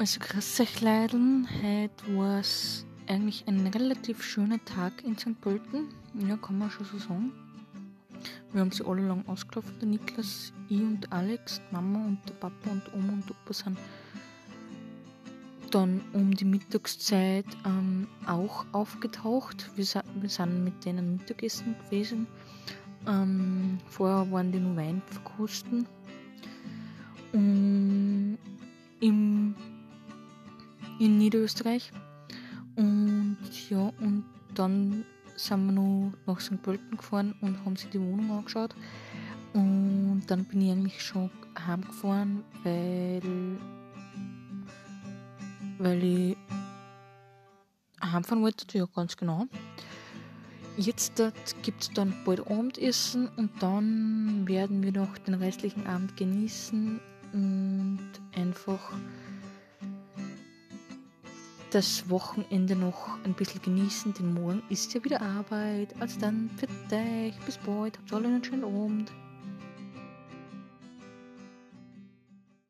Also grüß euch Leideln, heute war es eigentlich ein relativ schöner Tag in St. Pölten, ja kann man schon so sagen. Wir haben sie alle lang ausgelaufen, der Niklas, ich und Alex, die Mama und der Papa und Oma und Opa sind dann um die Mittagszeit ähm, auch aufgetaucht. Wir, wir sind mit denen Mittagessen gewesen. Ähm, vorher waren die nur Wein verkosten. Und im, in Niederösterreich. Und ja, und dann sind wir noch nach St. Pölten gefahren und haben sich die Wohnung angeschaut. Und dann bin ich eigentlich schon heimgefahren, weil weil ich heimfahren wollte, ja ganz genau. Jetzt gibt es dann bald Abendessen und dann werden wir noch den restlichen Abend genießen und einfach das Wochenende noch ein bisschen genießen, denn morgen ist ja wieder Arbeit. Also dann für dich, bis bald, habt einen schönen Abend.